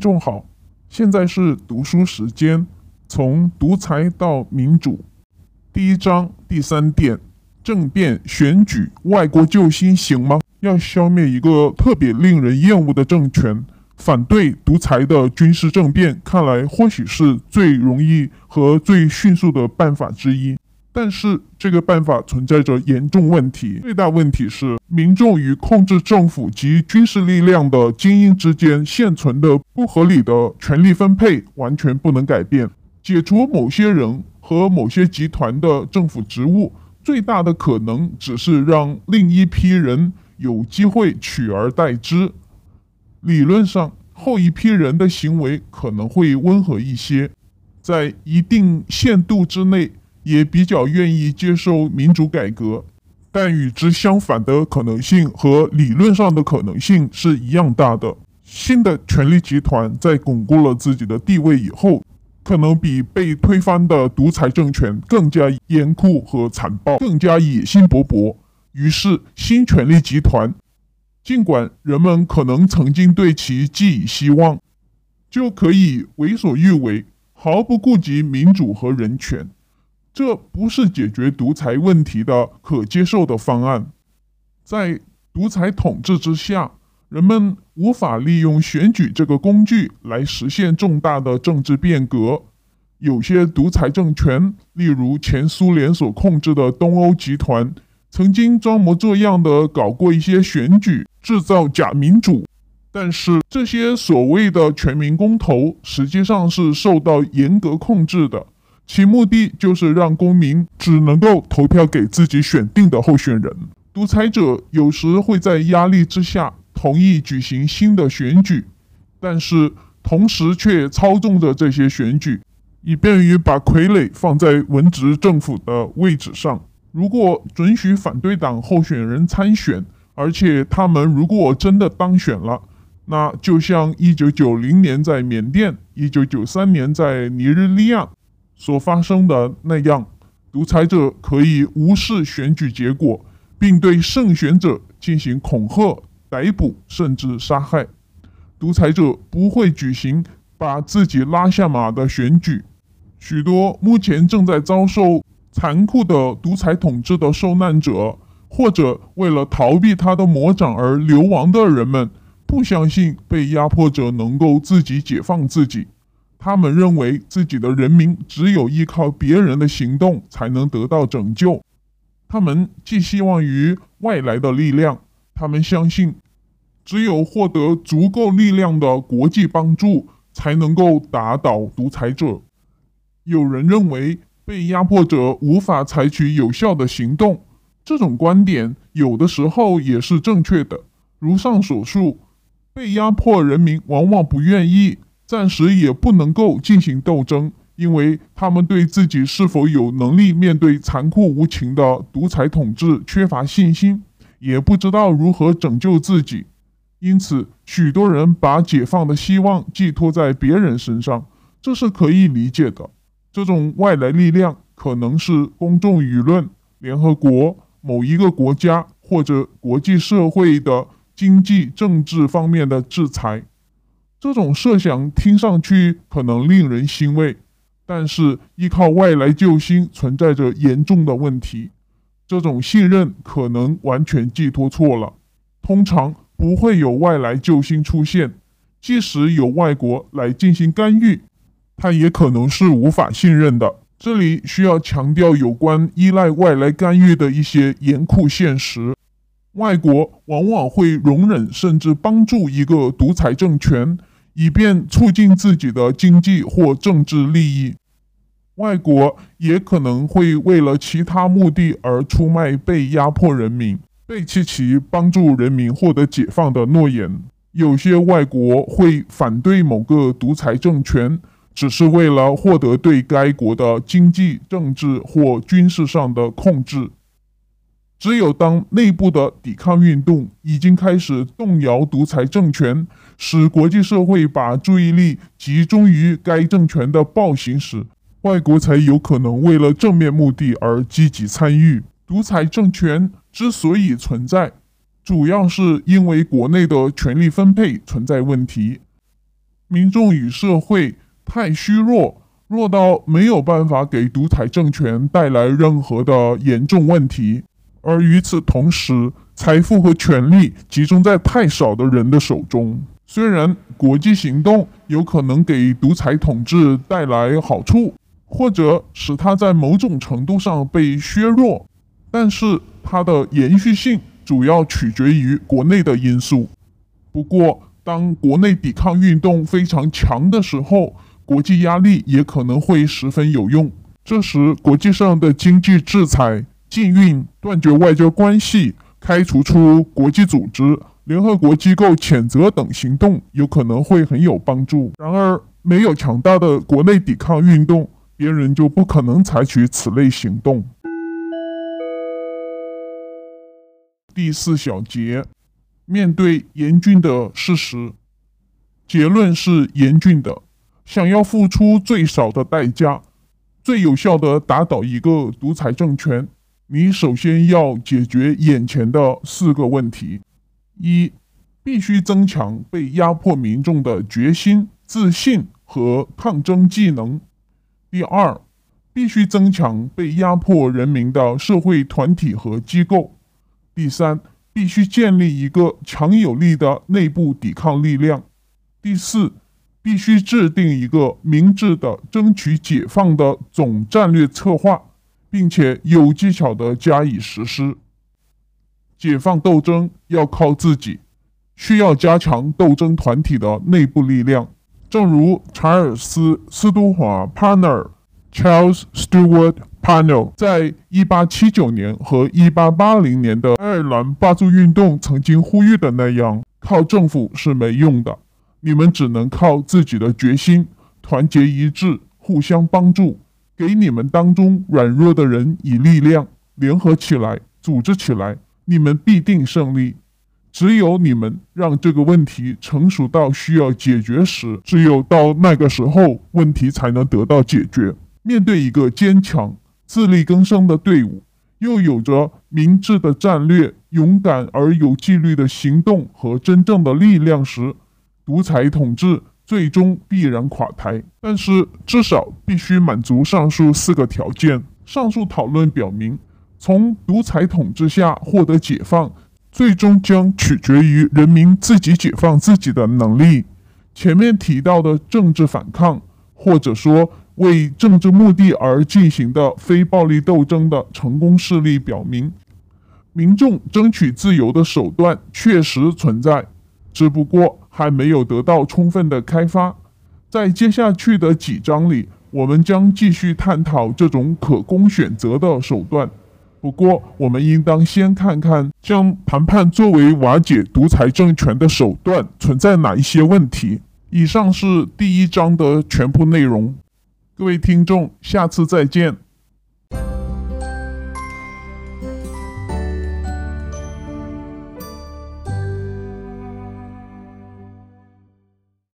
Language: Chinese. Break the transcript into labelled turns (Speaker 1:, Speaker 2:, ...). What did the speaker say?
Speaker 1: 众好，现在是读书时间，从独裁到民主。第一章第三点，政变选举，外国救星行吗？要消灭一个特别令人厌恶的政权，反对独裁的军事政变，看来或许是最容易和最迅速的办法之一。但是这个办法存在着严重问题。最大问题是，民众与控制政府及军事力量的精英之间现存的不合理的权力分配完全不能改变。解除某些人和某些集团的政府职务，最大的可能只是让另一批人有机会取而代之。理论上，后一批人的行为可能会温和一些，在一定限度之内。也比较愿意接受民主改革，但与之相反的可能性和理论上的可能性是一样大的。新的权力集团在巩固了自己的地位以后，可能比被推翻的独裁政权更加严酷和残暴，更加野心勃勃。于是，新权力集团，尽管人们可能曾经对其寄以希望，就可以为所欲为，毫不顾及民主和人权。这不是解决独裁问题的可接受的方案。在独裁统治之下，人们无法利用选举这个工具来实现重大的政治变革。有些独裁政权，例如前苏联所控制的东欧集团，曾经装模作样的搞过一些选举，制造假民主。但是这些所谓的全民公投，实际上是受到严格控制的。其目的就是让公民只能够投票给自己选定的候选人。独裁者有时会在压力之下同意举行新的选举，但是同时却操纵着这些选举，以便于把傀儡放在文职政府的位置上。如果准许反对党候选人参选，而且他们如果真的当选了，那就像1990年在缅甸，1993年在尼日利亚。所发生的那样，独裁者可以无视选举结果，并对胜选者进行恐吓、逮捕，甚至杀害。独裁者不会举行把自己拉下马的选举。许多目前正在遭受残酷的独裁统治的受难者，或者为了逃避他的魔掌而流亡的人们，不相信被压迫者能够自己解放自己。他们认为自己的人民只有依靠别人的行动才能得到拯救。他们寄希望于外来的力量。他们相信，只有获得足够力量的国际帮助，才能够打倒独裁者。有人认为，被压迫者无法采取有效的行动。这种观点有的时候也是正确的。如上所述，被压迫人民往往不愿意。暂时也不能够进行斗争，因为他们对自己是否有能力面对残酷无情的独裁统治缺乏信心，也不知道如何拯救自己。因此，许多人把解放的希望寄托在别人身上，这是可以理解的。这种外来力量可能是公众舆论、联合国、某一个国家或者国际社会的经济、政治方面的制裁。这种设想听上去可能令人欣慰，但是依靠外来救星存在着严重的问题。这种信任可能完全寄托错了。通常不会有外来救星出现，即使有外国来进行干预，它也可能是无法信任的。这里需要强调有关依赖外来干预的一些严酷现实。外国往往会容忍甚至帮助一个独裁政权。以便促进自己的经济或政治利益，外国也可能会为了其他目的而出卖被压迫人民，背弃其帮助人民获得解放的诺言。有些外国会反对某个独裁政权，只是为了获得对该国的经济、政治或军事上的控制。只有当内部的抵抗运动已经开始动摇独裁政权，使国际社会把注意力集中于该政权的暴行时，外国才有可能为了正面目的而积极参与。独裁政权之所以存在，主要是因为国内的权力分配存在问题。民众与社会太虚弱，弱到没有办法给独裁政权带来任何的严重问题。而与此同时，财富和权力集中在太少的人的手中。虽然国际行动有可能给独裁统治带来好处，或者使它在某种程度上被削弱，但是它的延续性主要取决于国内的因素。不过，当国内抵抗运动非常强的时候，国际压力也可能会十分有用。这时，国际上的经济制裁、禁运、断绝外交关系、开除出国际组织。联合国机构谴责等行动有可能会很有帮助。然而，没有强大的国内抵抗运动，别人就不可能采取此类行动。第四小节，面对严峻的事实，结论是严峻的。想要付出最少的代价，最有效的打倒一个独裁政权，你首先要解决眼前的四个问题。一，必须增强被压迫民众的决心、自信和抗争技能。第二，必须增强被压迫人民的社会团体和机构。第三，必须建立一个强有力的内部抵抗力量。第四，必须制定一个明智的争取解放的总战略策划，并且有技巧地加以实施。解放斗争要靠自己，需要加强斗争团体的内部力量。正如查尔斯·斯图华 （Panner） （Charles Stewart Parnell） 在1879年和1880年的爱尔兰罢黜运动曾经呼吁的那样：“靠政府是没用的，你们只能靠自己的决心，团结一致，互相帮助，给你们当中软弱的人以力量，联合起来，组织起来。”你们必定胜利。只有你们让这个问题成熟到需要解决时，只有到那个时候，问题才能得到解决。面对一个坚强、自力更生的队伍，又有着明智的战略、勇敢而有纪律的行动和真正的力量时，独裁统治最终必然垮台。但是，至少必须满足上述四个条件。上述讨论表明。从独裁统治下获得解放，最终将取决于人民自己解放自己的能力。前面提到的政治反抗，或者说为政治目的而进行的非暴力斗争的成功事例表明，民众争取自由的手段确实存在，只不过还没有得到充分的开发。在接下去的几章里，我们将继续探讨这种可供选择的手段。不过，我们应当先看看将谈判作为瓦解独裁政权的手段存在哪一些问题。以上是第一章的全部内容。各位听众，下次再见。